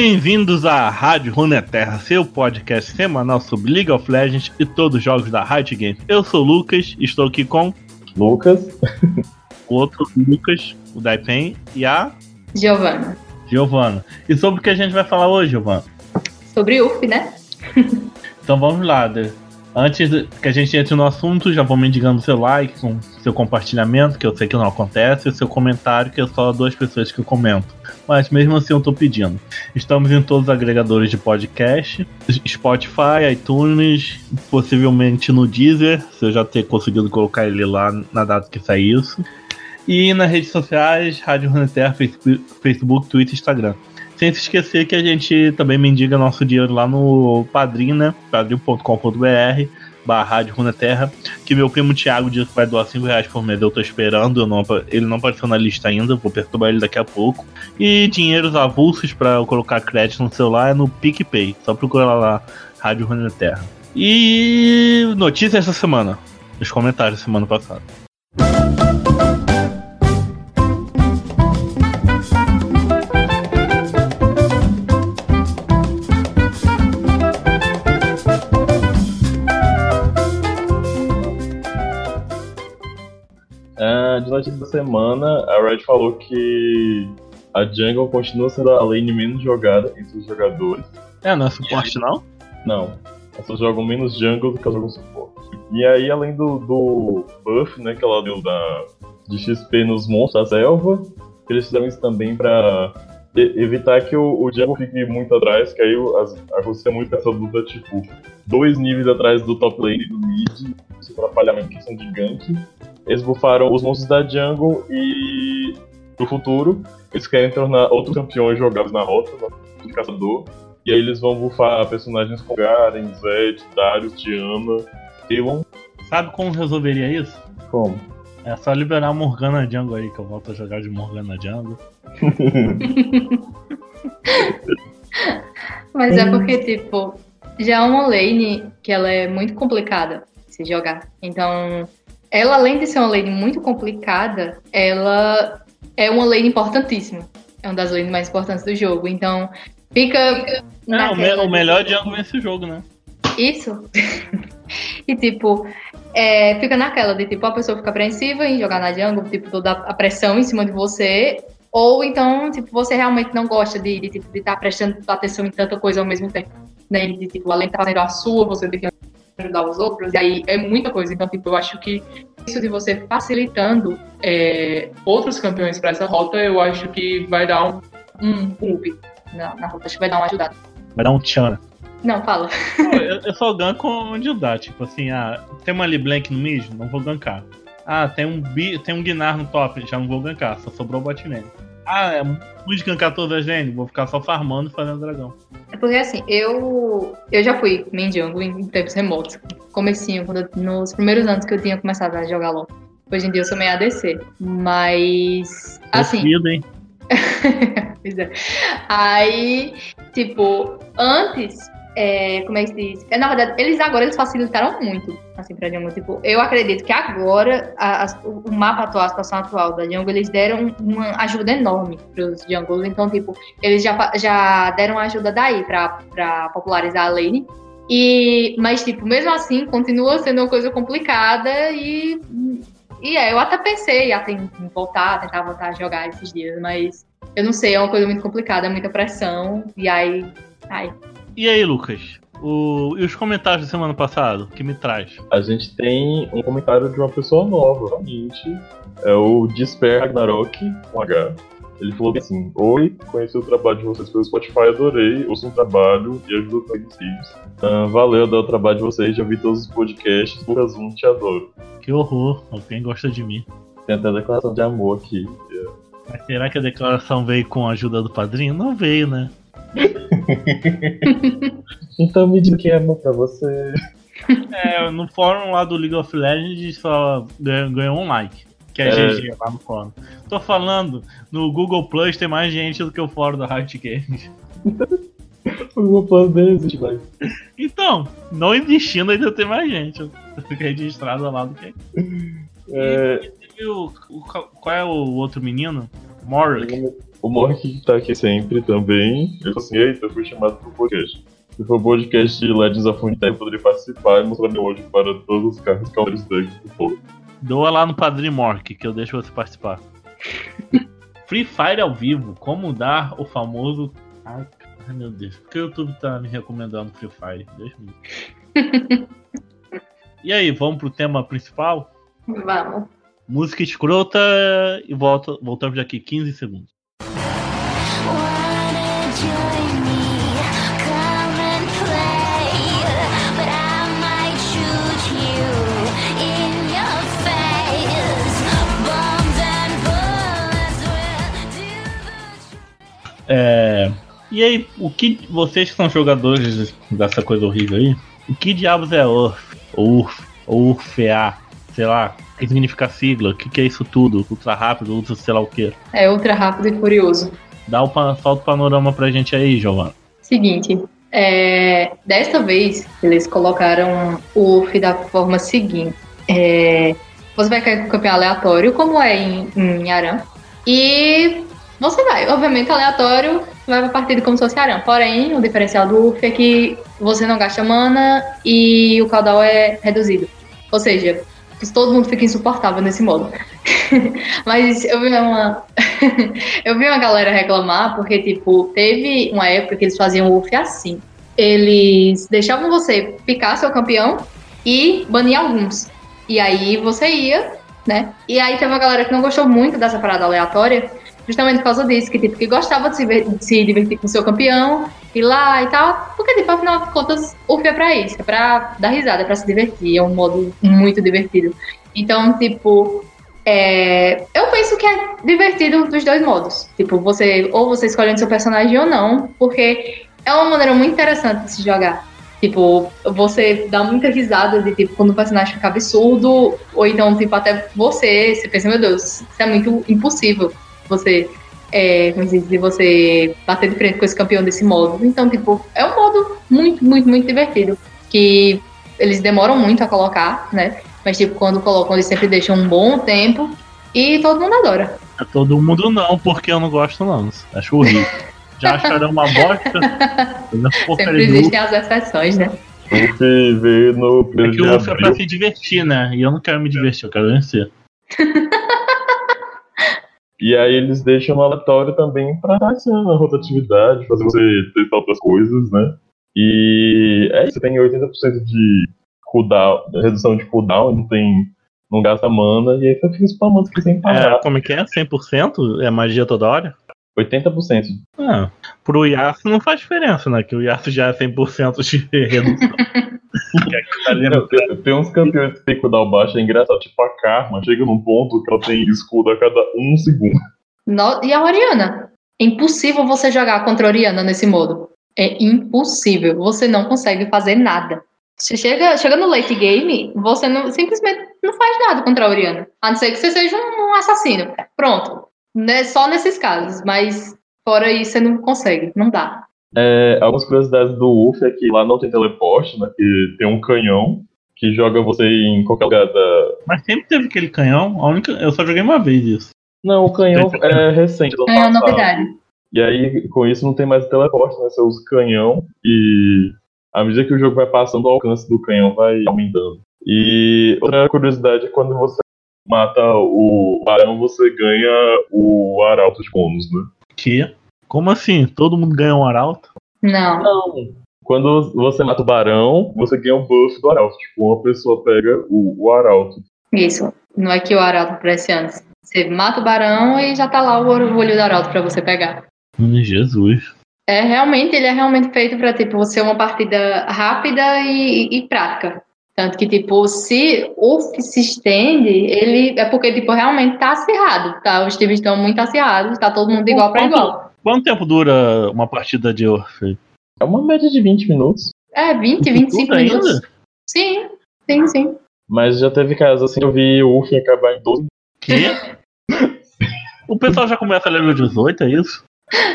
Bem-vindos à Rádio Runeterra, seu podcast semanal sobre League of Legends e todos os jogos da Riot Games. Eu sou o Lucas, estou aqui com Lucas, o outro Lucas, o Daipen, e a Giovana. Giovana. E sobre o que a gente vai falar hoje, Giovana? Sobre UF, né? então vamos lá. Antes que a gente entre no assunto, já vou mendigando seu like, com seu compartilhamento, que eu sei que não acontece, e seu comentário, que é só duas pessoas que comentam. Mas mesmo assim eu tô pedindo. Estamos em todos os agregadores de podcast, Spotify, iTunes, possivelmente no Deezer, se eu já ter conseguido colocar ele lá na data que sair isso. E nas redes sociais, Rádio Runeterra, Facebook, Twitter e Instagram. Sem se esquecer que a gente também mendiga nosso dinheiro lá no Padrim, né? padrim.com.br barra Rádio Runeterra, que meu primo Thiago disse que vai doar 5 reais por mês, eu tô esperando, eu não, ele não apareceu na lista ainda, vou perturbar ele daqui a pouco. E dinheiros avulsos para eu colocar crédito no celular é no PicPay, só procurar lá Rádio Runeterra. E notícias essa semana, nos comentários da semana passada. Notícia da semana, a Red falou que a Jungle continua sendo a lane menos jogada entre os jogadores. É, não é suporte não? Não. Elas jogam menos jungle do que elas jogam suporte. E aí, além do, do buff, né, que ela deu da, de XP nos monstros da selva, eles fizeram isso também pra evitar que o, o jungle fique muito atrás, que aí as, é muito essa luta, tipo, dois níveis atrás do top lane do mid, isso atrapalha a questão de gank. Eles bufaram os monstros da jungle e no futuro eles querem tornar outros campeões jogáveis na rota, no caçador. E aí eles vão bufar personagens como Garen, Zed, Darius, Diana, Elon. Sabe como resolveria isso? Como? É só liberar a Morgana Jungle aí, que eu volto a jogar de Morgana Jungle. Mas é porque, tipo, já é uma lane que ela é muito complicada de se jogar. Então, ela, além de ser uma lane muito complicada, ela é uma lane importantíssima. É uma das lanes mais importantes do jogo. Então, fica. Não, naquela... o melhor jungle o jogo, né? Isso. e tipo, é, fica naquela de tipo, a pessoa fica apreensiva em jogar na jungle, tipo, toda a pressão em cima de você. Ou então, tipo, você realmente não gosta de estar de, tipo, de estar prestando atenção em tanta coisa ao mesmo tempo. Né? De, tipo, além de estar fazendo a sua, você tem que ajudar os outros, e aí é muita coisa. Então, tipo, eu acho que isso de você facilitando é, outros campeões para essa rota, eu acho que vai dar um, um up na, na, rota. Acho que vai dar uma ajudada. Vai dar um tchan. Não, fala. eu, eu só ganko onde dá. Tipo assim, ah, tem uma LeBlanc no mid? Não vou gankar. Ah, tem um, tem um Gnar no top? Já não vou gankar. Só sobrou o botman. Ah, é muito gankar todas as lane? Vou ficar só farmando e fazendo dragão. É porque assim, eu eu já fui main jungle em tempos remotos. Comecinho, quando, nos primeiros anos que eu tinha começado a jogar LoL. Hoje em dia eu sou meio ADC. Mas. Assim. Confido, hein? pois é. Aí, tipo, antes é, como é que se diz? É, na verdade, eles agora eles facilitaram muito, assim, pra Jungle. Tipo, eu acredito que agora a, a, o mapa atual, a situação atual da Jungle, eles deram uma ajuda enorme pros Jungles. Então, tipo, eles já, já deram ajuda daí pra, pra popularizar a lane. E, mas, tipo, mesmo assim, continua sendo uma coisa complicada e. E é, eu até pensei até em voltar, tentar voltar a jogar esses dias, mas eu não sei, é uma coisa muito complicada, é muita pressão, e aí. Ai, e aí, Lucas? O, e os comentários da semana passada? que me traz? A gente tem um comentário de uma pessoa nova, realmente. É o Despair Ragnarok, com H. Ele falou assim: Oi, conheci o trabalho de vocês pelo Spotify, adorei, ouço um trabalho e ajudo todos os. Uh, valeu, dá o trabalho de vocês, já vi todos os podcasts, Lucas 1, te adoro. Que horror, alguém gosta de mim. Tem até a declaração de amor aqui. Mas será que a declaração veio com a ajuda do padrinho? Não veio, né? então me diga que é bom pra você. É, no fórum lá do League of Legends só ganhou um like. Que é, é GG lá no fórum. Tô falando, no Google Plus tem mais gente do que o fórum da Riot Games. o Google Plus não existe mais. Então, não existindo ainda tem mais gente registrada lá do que. É... E, e, o, o, qual é o outro menino? Morrick. O Mork que tá aqui sempre também. Ele falou assim: Eita, eu fui chamado pro podcast. Se for podcast de Legends of Runeterra, eu poderia participar e mostrar meu ódio para todos os carros decks do povo. Doa lá no Padre Mork, que eu deixo você participar. Free Fire ao vivo, como dar o famoso. Ai, ai, meu Deus, por que o YouTube tá me recomendando Free Fire? Deus me livre. E aí, vamos pro tema principal? Vamos. Música escrota e volta, voltamos daqui 15 segundos. E aí, o que vocês que são jogadores dessa coisa horrível aí, o que diabos é URF? URF, URFA, sei lá, o que significa a sigla? O que, que é isso tudo? Ultra rápido, ultra sei lá o que. É ultra rápido e furioso. Dá o solta o panorama pra gente aí, Giovana. Seguinte, é, desta vez eles colocaram o UF da forma seguinte. É, você vai cair com um campeão aleatório, como é em, em Aram, e você vai, obviamente aleatório, vai pra partida como se fosse Aram. Porém, o diferencial do UF é que você não gasta mana e o caudal é reduzido. Ou seja, todo mundo fica insuportável nesse modo. Mas eu vi uma, eu vi uma galera reclamar porque, tipo, teve uma época que eles faziam UF assim. Eles deixavam você picar seu campeão e banir alguns. E aí você ia, né? E aí teve uma galera que não gostou muito dessa parada aleatória, justamente por causa disso, que tipo, que gostava de se, ver- de se divertir com seu campeão, ir lá e tal. Porque, tipo, afinal de contas, UF é pra isso, é pra dar risada, é pra se divertir, é um modo muito divertido. Então, tipo, é, eu penso que é divertido dos dois modos. Tipo, você ou você escolhendo seu personagem ou não, porque é uma maneira muito interessante de se jogar. Tipo, você dá muita risada de tipo quando o personagem fica absurdo, ou então, tipo, até você, você pensa, meu Deus, isso é muito impossível. Você, é, como diz, de você bater de frente com esse campeão desse modo. Então, tipo, é um modo muito, muito, muito divertido. Que eles demoram muito a colocar, né? Mas, tipo, quando colocam, eles sempre deixam um bom tempo e todo mundo adora. É todo mundo não, porque eu não gosto não. Acho horrível. Já acharam uma bosta? Sempre querer existem as exceções, né? Que veio no É que o UF é pra se divertir, né? E eu não quero me divertir, eu quero vencer. E aí eles deixam no aleatório também pra dar assim, rotatividade, fazer você testar outras coisas, né? E é isso, você tem 80% de cooldown, redução de cooldown, não tem. não gasta mana, e aí você fica spamando aqui sem parar. É, como é que é? 100%? É magia toda hora? 80%. Ah, pro Yasuo não faz diferença, né? Que o Yasuo já é 100% de redução. É tá tem uns campeões que tem cooldown baixo, é engraçado, tipo a Karma, chega num ponto que ela tem escudo a cada um segundo. No- E a Oriana? É impossível você jogar contra a Oriana nesse modo. É impossível. Você não consegue fazer nada. Você chega, chega no late game, você não, simplesmente não faz nada contra a Oriana. A não ser que você seja um, um assassino. Pronto. Né, só nesses casos. Mas fora isso, você não consegue. Não dá. É, algumas curiosidades do UF é que lá não tem teleporte, né? Que tem um canhão que joga você em qualquer lugar da. Mas sempre teve aquele canhão. A única... Eu só joguei uma vez isso. Não, o canhão é recente. do ano É uma novidade. E aí, com isso, não tem mais teleporte, né? Você usa o canhão e à medida que o jogo vai passando, o alcance do canhão vai aumentando. E outra curiosidade é quando você mata o barão, você ganha o arauto de bônus, né? Que? Como assim? Todo mundo ganha um arauto? Não. Não. Quando você mata o barão, você ganha o buff do arauto. Tipo, uma pessoa pega o, o arauto. Isso. Não é que o Arauto aparece antes. Você mata o barão e já tá lá o orgulho do Arauto pra você pegar. Hum, Jesus. É realmente, ele é realmente feito pra, tipo, você uma partida rápida e, e prática. Tanto que, tipo, se o que se estende, ele é porque, tipo, realmente tá acirrado, tá? Os times estão muito acirrados, tá todo mundo de igual pra Quanto- igual. Quanto tempo dura uma partida de Orfe? É uma média de 20 minutos. É, 20, 25 Tudo ainda? minutos. Sim, sim, sim. Mas já teve casos assim, eu vi o Urf acabar em 12 Que? o pessoal já começa a level 18, é isso?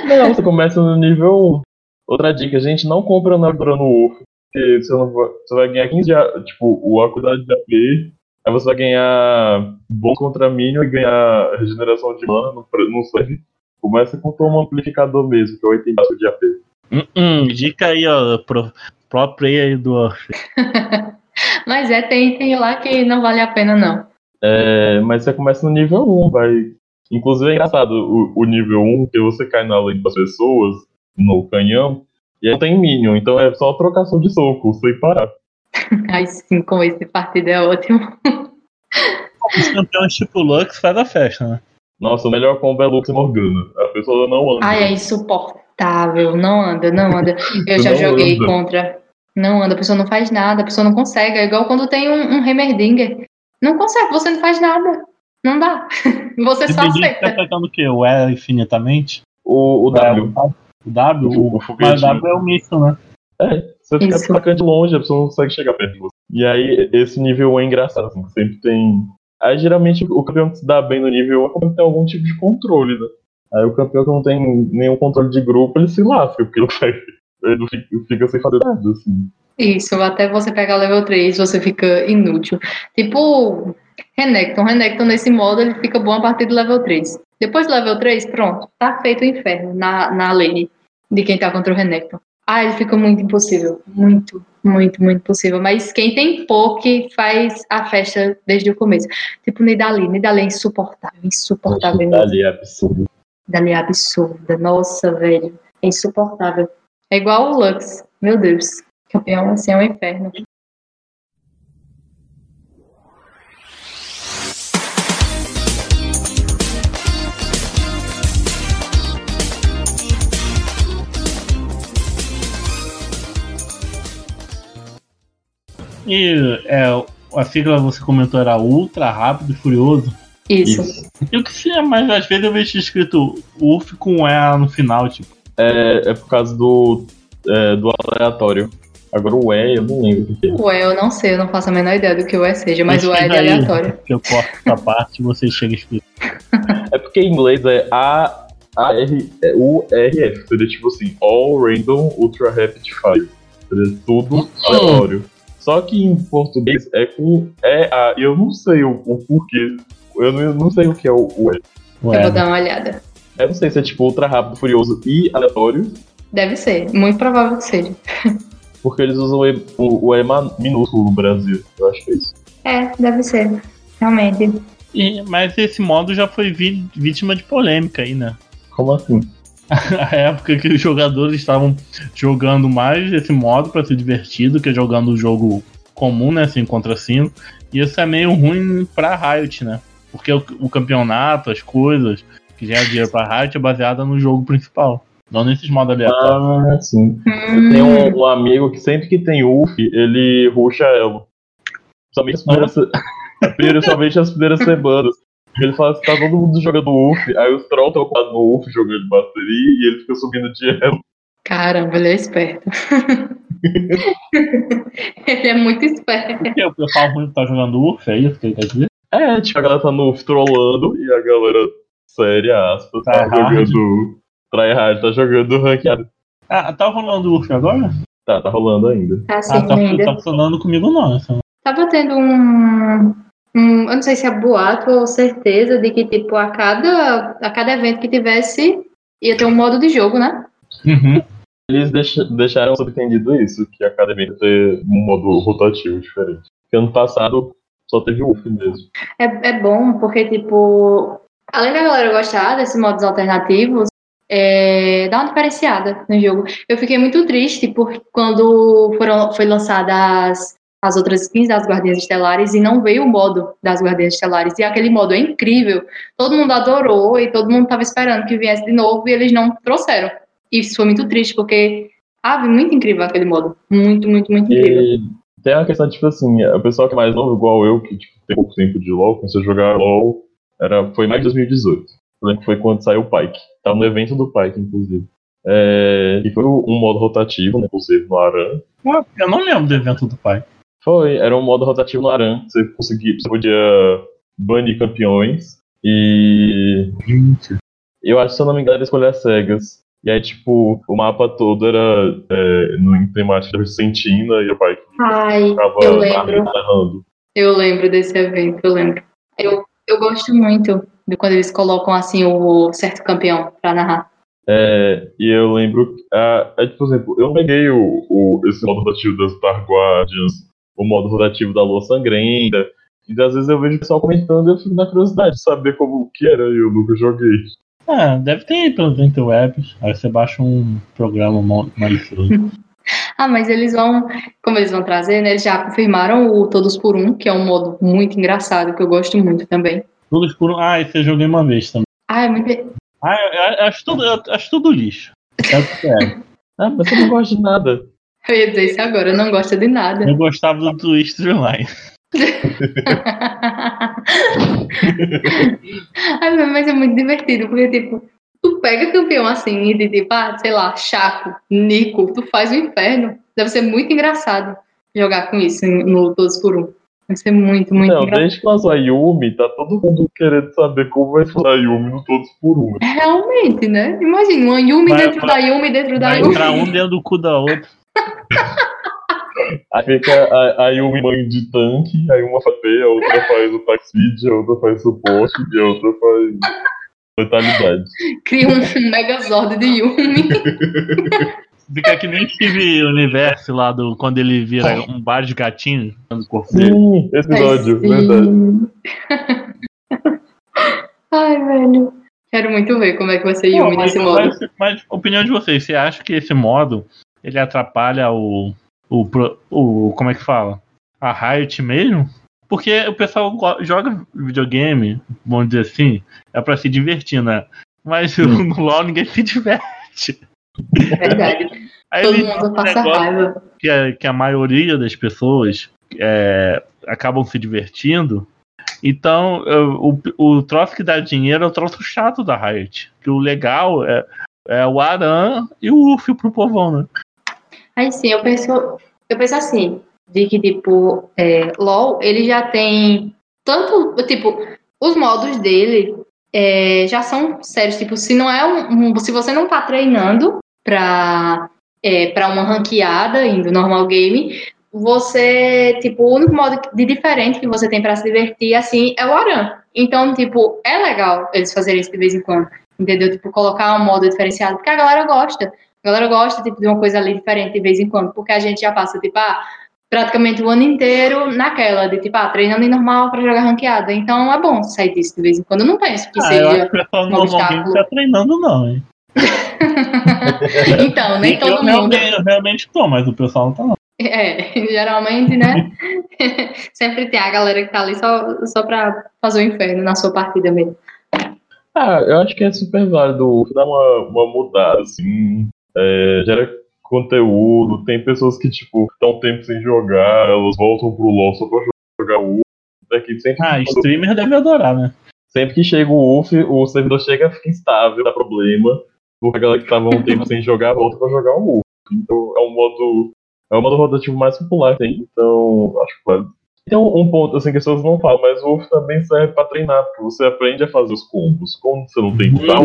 Não, você começa no nível 1. Outra dica, gente, não compra na armadura no Porque você, não vai, você vai ganhar 15 de, A- tipo, o a quantidade de AP. Aí você vai ganhar bom contra minion e ganhar regeneração de mana no, no save. Começa com um amplificador mesmo, que é 84 de AP. Hum, hum, dica aí, ó, pro, pro player do Orf. Mas é, tem, tem lá que não vale a pena, não. É, mas você começa no nível 1, vai. Inclusive é engraçado o, o nível 1, que você cai na lei das pessoas, no canhão, e aí não tem minion, então é só trocação de soco, sem parar. Aí sim, com esse partido é ótimo. Os campeões tipo Lux faz a festa, né? Nossa, o melhor combo é Lux e Morgana. A pessoa não anda. Ai, é insuportável. Não anda, não anda. Eu já Não joguei anda. contra. Não anda, a pessoa não faz nada, a pessoa não consegue. É igual quando tem um, um Heimerdinger. Não consegue, você não faz nada. Não dá. Você só gente que tá aceita. pegando o quê? O E infinitamente? O, o W. O W? O- o O, foguete, mas o W é o míssil, né? É, você fica Isso. atacando de longe, a pessoa não consegue chegar perto de você. E aí, esse nível 1 é engraçado, assim, sempre tem. Aí, geralmente, o campeão que se dá bem no nível 1 é quando tem algum tipo de controle, né? Aí, o campeão que não tem nenhum controle de grupo, ele se lasca, porque ele, ele não fica, fica sem fazer nada, assim. Isso, até você pegar level 3, você fica inútil. Tipo, Renekton. Renekton, nesse modo, ele fica bom a partir do level 3. Depois do level 3, pronto, tá feito o inferno na, na lane de quem tá contra o Renekton. Ah, ele fica muito impossível. Muito, muito, muito impossível. Mas quem tem poke faz a festa desde o começo. Tipo, Nidali. Nidali é insuportável. Insuportável. mesmo. Ali é absurdo. Nidali é absurda. Nossa, velho. É insuportável. É igual o Lux. Meu Deus. Campeão assim é um inferno. E é, a sigla você comentou era ultra rápido e furioso. Isso. Isso. E o que se é, mas às vezes eu vejo escrito UF com E no final, tipo. É, é por causa do, é, do aleatório. Agora o E, eu não lembro o que é. Ué, eu não sei, eu não faço a menor ideia do que o E seja, mas o E é de aleatório. Que eu corto essa parte e você chega escrito. É porque em inglês é A, A R, é U R F. Seria tipo assim, All Random Ultra Rapid Fire. Seria tudo aleatório. Só que em português é com E A. E eu não sei o, o porquê. Eu não, eu não sei o que é o, o E. Eu vou dar uma olhada. Eu não sei se é tipo ultra rápido, furioso e aleatório. Deve ser, muito provável que seja. Porque eles usam o E, o, o e minúsculo no Brasil. Eu acho que é isso. É, deve ser. Realmente. e- mas esse modo já foi vi- vítima de polêmica aí, né? Como assim? A época que os jogadores estavam jogando mais esse modo pra ser divertido que jogando o jogo comum, né? 5 contra 5. E isso é meio ruim pra Riot, né? Porque o, o campeonato, as coisas que gera dinheiro pra Riot é baseada no jogo principal. Não nesses modos aleatórios. Ah, sim. Eu Hum, tenho um, um amigo que sempre que tem UF, ele ruxa elo. Somente as primeiras, principalmente as primeiras semanas. Ele fala que tá todo mundo jogando UF, aí os trolls estão ocupados no UF jogando bateria e ele fica subindo de elo. Caramba, ele é esperto. ele é muito esperto. Porque o pessoal ruim tá jogando UF, é isso que ele quer dizer? É, tipo, a galera tá no UF trollando e a galera, séria aspas, tá Tryhard. jogando. Tryhard tá jogando ranqueado. Ah, tá rolando UF agora? Tá, tá rolando ainda. Tá assim Ah, tá, ainda. tá funcionando comigo não. Essa. Tava tendo um, um. Eu não sei se é boato ou certeza de que, tipo, a cada, a cada evento que tivesse, ia ter um modo de jogo, né? Uhum. Eles deixa- deixaram subentendido isso, que a academia ia ter um modo rotativo diferente. Porque ano passado só teve UF mesmo. É, é bom, porque, tipo, além da galera gostar desses modos alternativos, é, dá uma diferenciada no jogo. Eu fiquei muito triste porque quando foram, foi lançada as, as outras skins das Guardiãs Estelares e não veio o modo das Guardiãs Estelares. E aquele modo é incrível. Todo mundo adorou e todo mundo estava esperando que viesse de novo e eles não trouxeram. E isso foi muito triste, porque, ah, muito incrível aquele modo. Muito, muito, muito incrível. E tem uma questão, tipo assim, o pessoal que é mais novo, igual eu, que tipo, tem pouco tempo de LoL, começou a jogar LoL, era, foi mais de 2018. Eu lembro que foi quando saiu o Pike. Tava no evento do Pike, inclusive. É, e foi um modo rotativo, né, inclusive no Aran. Eu não lembro do evento do pai. Foi, era um modo rotativo no Aran. Você conseguia, você podia banir campeões. E Gente. eu acho, se eu não me engano, era escolher as cegas. E aí, tipo, o mapa todo era é, no, em temática da Vicentina e o Pike Ai, ficava eu lembro. narrando. Eu lembro desse evento, eu lembro. Eu eu gosto muito de quando eles colocam assim o certo campeão pra narrar. É, e eu lembro. ah, é, por exemplo, eu peguei o, o, esse modo rotativo das Star Guardians, o modo rotativo da Lua Sangrenta. E às vezes eu vejo o pessoal comentando e eu fico na curiosidade de saber como que era e eu nunca joguei. Ah, deve ter aí pelos interwebs. Aí você baixa um programa malicioso. Ah, mas eles vão, como eles vão trazer, né? Eles já confirmaram o Todos por Um, que é um modo muito engraçado, que eu gosto muito também. Tudo escuro. Ah, esse eu joguei uma vez também. Ah, é muito. Ah, eu, eu acho tudo, eu acho tudo lixo. É o que é. Ah, mas você não gosta de nada. Eu ia dizer isso agora, eu não gosto de nada. Eu gostava do Twist Online. Mas é muito divertido, porque, tipo, tu pega campeão assim e de tipo, ah, sei lá, Chaco, Nico, tu faz o inferno. Deve ser muito engraçado jogar com isso no Todos por Um. Deve ser muito, muito não, engraçado. desde que lançou a Yumi, tá todo mundo querendo saber como vai ser a Yumi no Todos por Um. Realmente, né? Imagina, uma Yumi Vai- dentro vai- da Yumi dentro da Vai Yumi. entrar um dentro do cu da outra. Aí fica a, a Yumi mãe de tanque, aí uma faz a outra faz o taxid, a outra faz suporte e a outra faz letalidade. Cria um Megazord de Yumi. Fica que nem Steve Universo lá do quando ele vira um bar de gatinho no corpo dele. Sim, esse episódio, Ai, verdade. sim. Ai, velho. Quero muito ver como é que vai ser Yumi nesse modo. mas, mas, opinião de vocês, você acha que esse modo ele atrapalha o, o, o como é que fala? A Riot mesmo? Porque o pessoal joga videogame, vamos dizer assim, é pra se divertir, né? Mas no LoL ninguém se diverte. Verdade. Aí Todo mundo passa raiva. que a, que a maioria das pessoas é, acabam se divertindo. Então, o, o troço que dá dinheiro é o troço chato da Riot. Que o legal é, é o Aran e o Ufio pro povão, né? Aí sim, eu penso, eu penso assim, de que, tipo, é, LOL, ele já tem tanto, tipo, os modos dele é, já são sérios, tipo, se não é um, um- se você não tá treinando pra, é, pra uma ranqueada indo normal game, você, tipo, o único modo de diferente que você tem pra se divertir, assim, é o Aran. Então, tipo, é legal eles fazerem isso de vez em quando, entendeu? Tipo, colocar um modo diferenciado, porque a galera gosta. A galera gosta tipo, de uma coisa ali diferente de vez em quando, porque a gente já passa, tipo, ah, praticamente o ano inteiro naquela, de tipo, ah, treinando em normal pra jogar ranqueada. Então é bom sair disso de vez em quando. Eu não penso que Ah, eu acho seja. que o pessoal um normalmente obstáculo. tá treinando, não, hein? então, nem eu, todo mundo. realmente, eu realmente tô, mas o pessoal não tá, não. É, geralmente, né? Sempre tem a galera que tá ali só, só pra fazer o inferno na sua partida mesmo. Ah, eu acho que é super válido dar uma, uma mudada, assim. É, gera conteúdo, tem pessoas que, tipo, estão um tempo sem jogar, elas voltam pro LoL só pra jogar o UF. Daqui sempre, Ah, streamer deve adorar, né? sempre que chega o UF, o servidor chega, fica instável, dá problema. Porque a galera que tava um tempo sem jogar volta pra jogar o UF. Então é um modo. É o modo rotativo mais popular que tem, então acho que válido. Tem um, um ponto assim que as pessoas não falam, mas o UF também serve pra treinar, porque você aprende a fazer os combos. Como você não tem tal,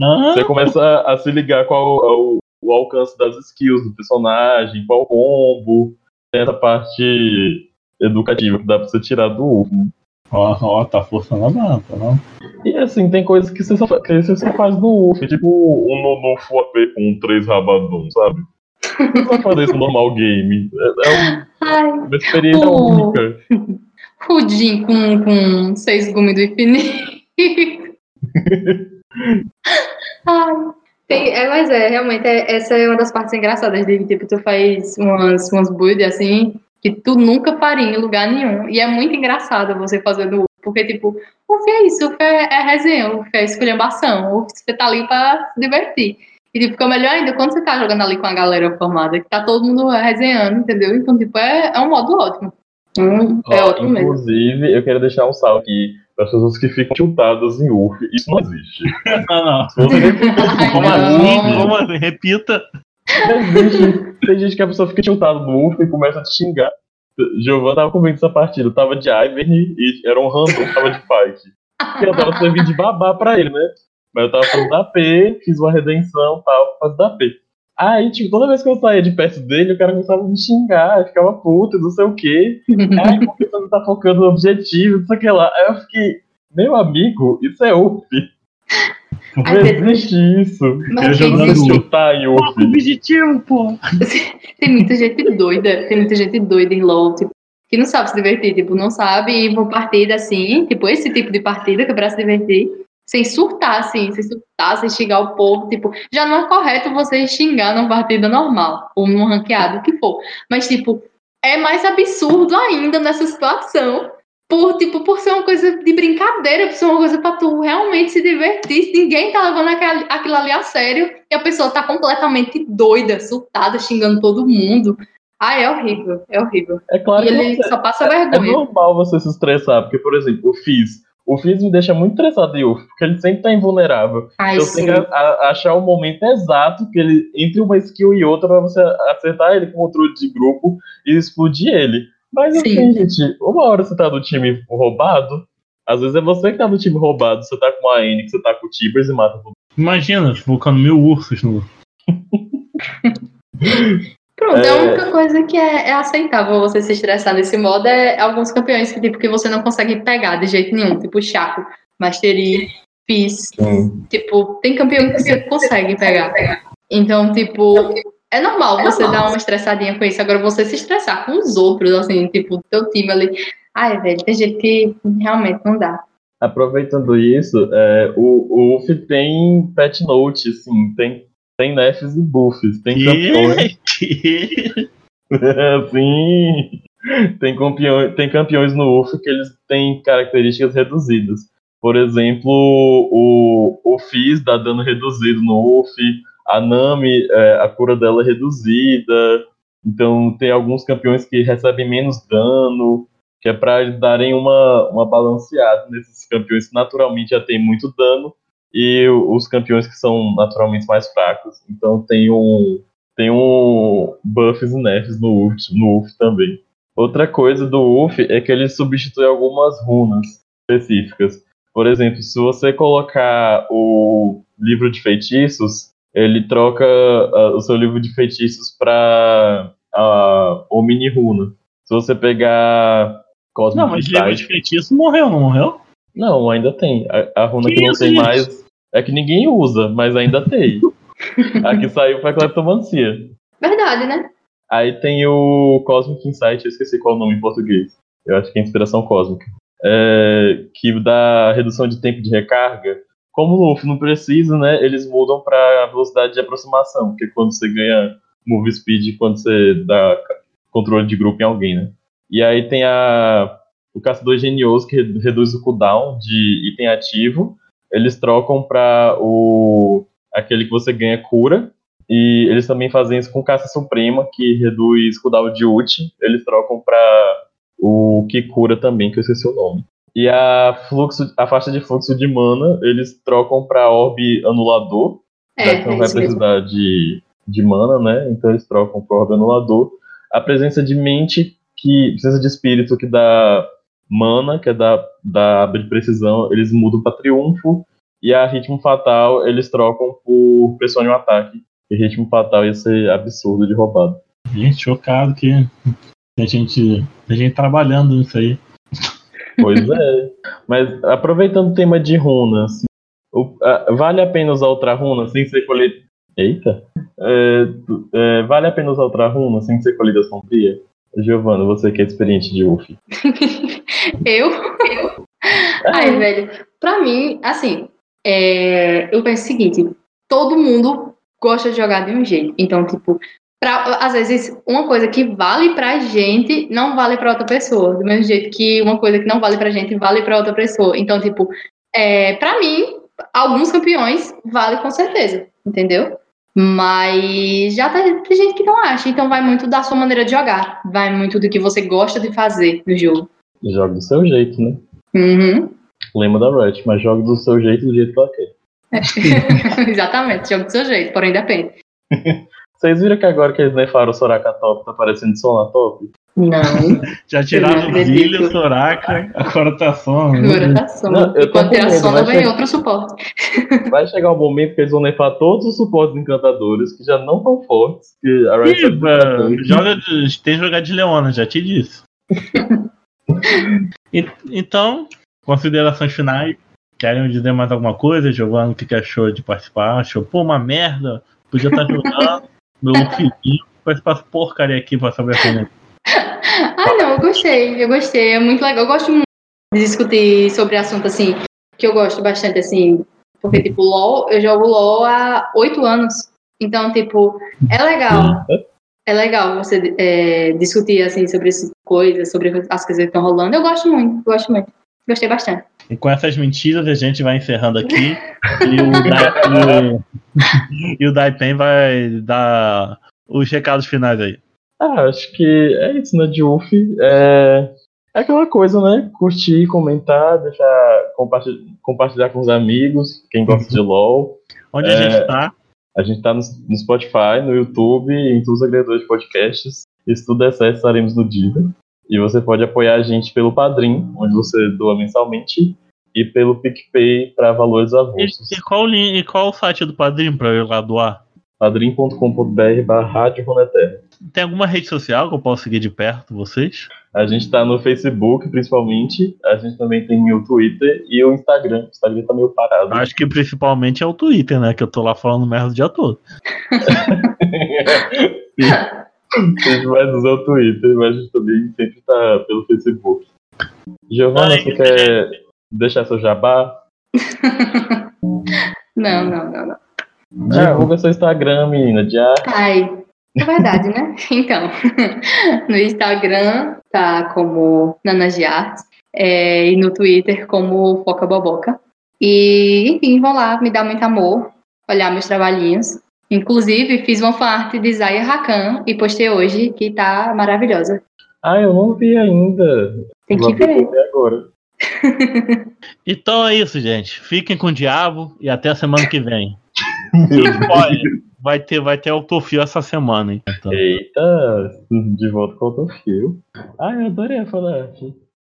Ah, você começa a, a se ligar qual é o, o alcance das skills do personagem, qual combo, tem essa parte educativa que dá pra você tirar do né? ó, ó, tá forçando a barra, não? E assim, tem coisas que você só, que você só faz no UF, tipo um no, no Full AP com três rabadons, sabe? Você não vai fazer isso no normal game. É, é um- Ai, uma experiência Oh. única. Rudim com, com seis gumes do infinito. Ai. Tem, é, mas é, realmente, é- essa é uma das partes engraçadas de tipo, tu faz umas, umas builds assim, que tu nunca faria em lugar nenhum. E é muito engraçado você fazer do porque, tipo, o que é isso? O que é, é resenha, o que é esculhambação, o que você tá ali pra se divertir. E tipo, fica melhor ainda quando você tá jogando ali com a galera formada, que tá todo mundo resenhando, entendeu? Então, tipo, é, é um modo ótimo. Hum, é Ó, ótimo mesmo. inclusive, eu quero deixar um salve aqui as pessoas que ficam tiltadas em UF. Isso não existe. Não, não. Como não. assim? Como assim? Repita. Não existe. Tem gente que a pessoa fica tiltada no UF e começa a te xingar. Giovanna tava comigo essa partida, tava de Ivern e era um random, tava de Pike. E eu tava servindo de babá pra ele, né? Mas eu tava fazendo AP, fiz uma redenção e tal, fazendo AP. Aí, tipo, toda vez que eu saía de perto dele, o cara começava a me xingar, ficava puto, não sei o quê. Ai, porque você não tá focando no objetivo, não sei o que lá. Aí eu fiquei. Meu amigo, isso é UF. Não existe isso. Eu jogando- existe- Chutar em UF. objetivo, pô. tem muita gente doida, tem muita gente doida em LOL, tipo, que não sabe se divertir, tipo, não sabe ir pra uma partida assim, tipo, esse tipo de partida que é pra se divertir, sem surtar, assim, sem surtar, sem xingar o povo, tipo, já não é correto você xingar numa partida normal, ou num ranqueado, o que for. Mas, tipo, é mais absurdo ainda nessa situação. Por, tipo, por ser uma coisa de brincadeira, por ser uma coisa pra tu realmente se divertir. Ninguém tá levando aquela- aquilo ali a sério e a pessoa tá completamente doida, surtada, xingando todo mundo. Ah, é horrível, é horrível. É claro E que ele você- só passa é vergonha. normal você se estressar, porque, por exemplo, o Fizz. O Fizz me deixa muito estressado em UF, porque ele sempre tá invulnerável. Ai, Então você sim. tem que achar o momento exato que ele entre uma skill e outra pra você acertar ele com controle de grupo e explodir ele. Mas Sim. assim, gente, uma hora você tá no time roubado, às vezes é você que tá no time roubado, você tá com a N, que você tá com o Tibers e mata todo Imagina, colocando mil ursos no. Pronto, É. a única coisa que é, é aceitável você se estressar nesse modo é alguns campeões que, tipo, que você não consegue pegar de jeito nenhum, tipo Chaco, Mastery, Fizz. Tipo, tem campeão que você consegue pegar. Então, tipo, é normal você dar uma estressadinha com isso. Agora, você se estressar com os outros, assim, tipo, teu time ali. Ai, velho, tem gente que realmente não dá. Aproveitando isso, é, o, o UF tem patch note, assim, tem, tem nerfs e buffs, tem campeões. Sim. Tem, campeões, tem campeões no UF que eles têm características reduzidas. Por exemplo, o, o Fizz dá dano reduzido no UF, a Nami, é, a cura dela é reduzida. Então tem alguns campeões que recebem menos dano, que é para darem uma, uma balanceada nesses campeões que naturalmente já tem muito dano e os campeões que são naturalmente mais fracos. Então tem um, tem um buffs e nerfs no UF, no UF também. Outra coisa do UF é que ele substitui algumas runas específicas. Por exemplo, se você colocar o livro de feitiços, ele troca ah, o seu livro de feitiços para o mini runa. Se você pegar Cosmic Não, mas livro de feitiço morreu, não morreu? Não, ainda tem. A, a runa Que que, não isso, tem gente? mais é que ninguém usa, mas ainda tem. a que saiu foi a Cleptomancia. Verdade, né? Aí tem o Cosmic Insight, eu esqueci qual é o nome em português. Eu acho que é Inspiração Cósmica. É, que dá redução de tempo de recarga. Como o Luffy não precisa, né? Eles mudam para velocidade de aproximação, que é quando você ganha move speed quando você dá controle de grupo em alguém, né? E aí tem a, o Caçador Genioso, que re- reduz o cooldown de item ativo. Eles trocam para o aquele que você ganha cura. E eles também fazem isso com Caça Suprema, que reduz cooldown de ult. Eles trocam para o que cura também, que eu esqueci o nome. E a, fluxo, a faixa de fluxo de mana, eles trocam para Orbe Anulador, já É, que não é vai precisar de, de mana, né? Então eles trocam para Orbe Anulador. A presença de mente, que presença de espírito, que dá mana, que é da, da aba de precisão, eles mudam para Triunfo. E a ritmo fatal, eles trocam por pressione um ataque. E ritmo fatal ia ser absurdo de roubado. Gente, chocado que tem gente, tem gente trabalhando nisso aí. Pois é. Mas aproveitando o tema de runas, o- a- vale a pena usar outra runa sem ser colheita. Eita! É, é, vale a pena usar outra runa sem ser colheita sombria? Giovana, você que é experiente de UF. Eu? Ai, velho, pra mim, assim, é, eu penso o seguinte: todo mundo gosta de jogar de um jeito. Então, tipo, pra, às vezes, uma coisa que vale pra gente não vale pra outra pessoa. Do mesmo jeito que uma coisa que não vale pra gente vale pra outra pessoa. Então, tipo, é, pra mim, alguns campeões vale com certeza, entendeu? Mas já tá, tem gente que não acha. Então, vai muito da sua maneira de jogar. Vai muito do que você gosta de fazer no jogo. Joga do seu jeito, né? Uhum. Lema da Riot, mas joga do seu jeito, do jeito que ela quer. Exatamente, joga do seu jeito, porém depende. Vocês viram que agora que eles nerfaram o Soraka top, tá parecendo Sona top? Não, Já tiraram o Zilha, acredito. Soraka, agora tá só. agora tá só. Não, E com a vai vem chegar- outro suporte. Vai chegar um momento que eles vão nerfar todos os suportes encantadores, que já não estão fortes, que a Riot Iba, joga de, tem que jogar de Leona, já te disse. Então, considerações finais. Querem dizer mais alguma coisa? Giovanni, o que que achou de participar? Achou, pô, uma merda. Podia estar jogando. Meu filhinho participar essa porcaria aqui pra saber a opinião. Ah, não, eu gostei, eu gostei. É muito legal. Eu gosto muito de discutir sobre assunto assim, que eu gosto bastante, assim. Porque, tipo, LOL, eu jogo LOL há oito anos. Então, tipo, é legal. É legal você é, discutir, assim, sobre essas coisas, sobre as coisas que estão rolando. Eu gosto muito, gosto muito. Gostei bastante. E com essas mentiras a gente vai encerrando aqui. e o, Dai- o- o Daipen vai dar os recados finais aí. Ah, acho que é isso, né, de UF. É, é aquela coisa, né? Curtir, comentar, deixar compartilhar, compartilhar com os amigos, quem gosta de LOL. Onde a É. gente tá? A gente tá no, no Spotify, no YouTube, em todos os agregadores de podcasts. E se tudo der certo, estaremos no Deezer. E você pode apoiar a gente pelo Padrim, onde você doa mensalmente, e pelo PicPay para valores avulsos. E, e qual e qual o site do padrinho pra eu ir lá doar? padrim.com.br barra. Tem alguma rede social que eu possa seguir de perto vocês? A gente tá no Facebook, principalmente. A gente também tem o Twitter e o Instagram. O Instagram tá meio parado. Acho que principalmente é o Twitter, né? Que eu tô lá falando merda o dia todo. A gente vai usar o Twitter, mas a gente também sempre tá pelo Facebook. Giovana, Ai, você quer deixar seu jabá? Não, não, não, não. Ah, vou ver seu Instagram, menina. Ar. Ai, é verdade, né? Então, no Instagram tá como Nana de Artes, é, e no Twitter como Foca Boboca. E, enfim, vão lá, me dar muito amor, olhar meus trabalhinhos. Inclusive, fiz uma fanart de Zaya Hakan e postei hoje, que tá maravilhosa. Ah, eu não vi ainda. Tem que ver. agora. Então é isso, gente. Fiquem com o diabo e até a semana que vem. Spoiler, vai ter, vai ter autofio essa semana, hein? Então. Eita, de volta com o Autofio. Ah, eu adorei falar.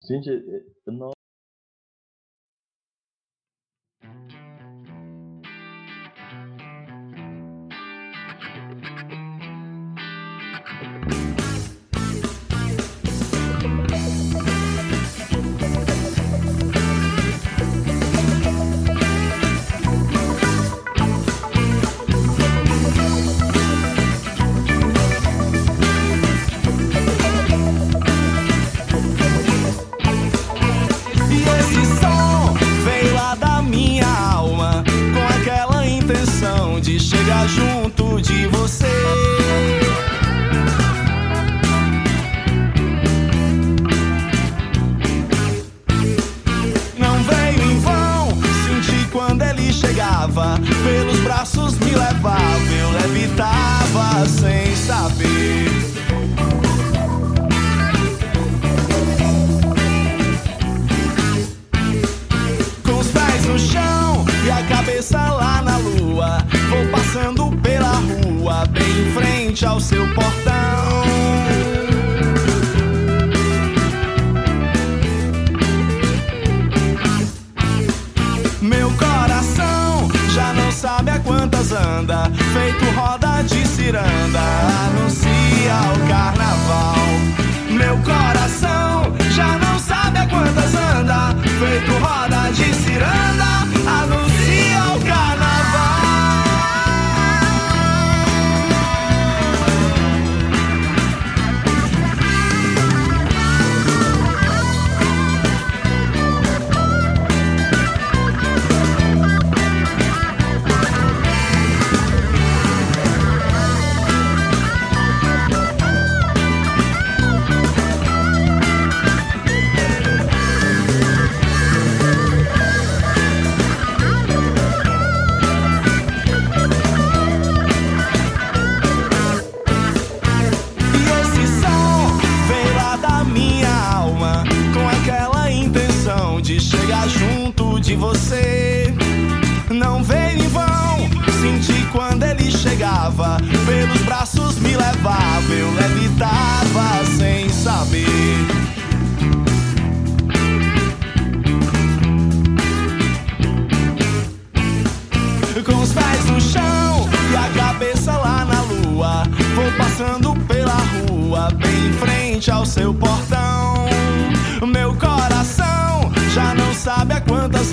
Gente, não. Junto de você. Não veio em vão, senti quando ele chegava, pelos braços me levava, eu levitava sem frente ao seu portão. Meu coração já não sabe a quantas anda, feito roda de ciranda, anuncia o carnaval. Meu coração já não sabe a quantas anda, feito roda de ciranda,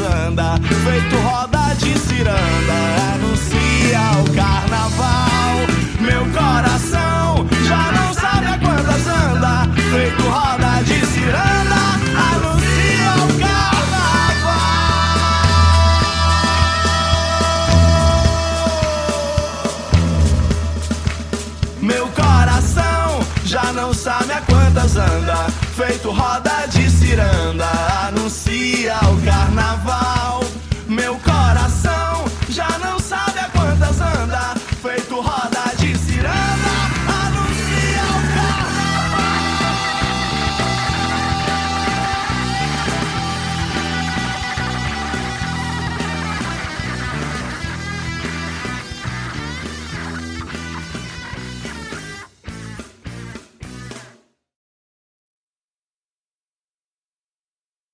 anda, feito roda de ciranda, anuncia o carnaval. Meu coração já não sabe a quantas anda, feito roda de ciranda, anuncia o carnaval. Meu coração já não sabe a quantas anda, feito roda de ciranda, anuncia o carnaval.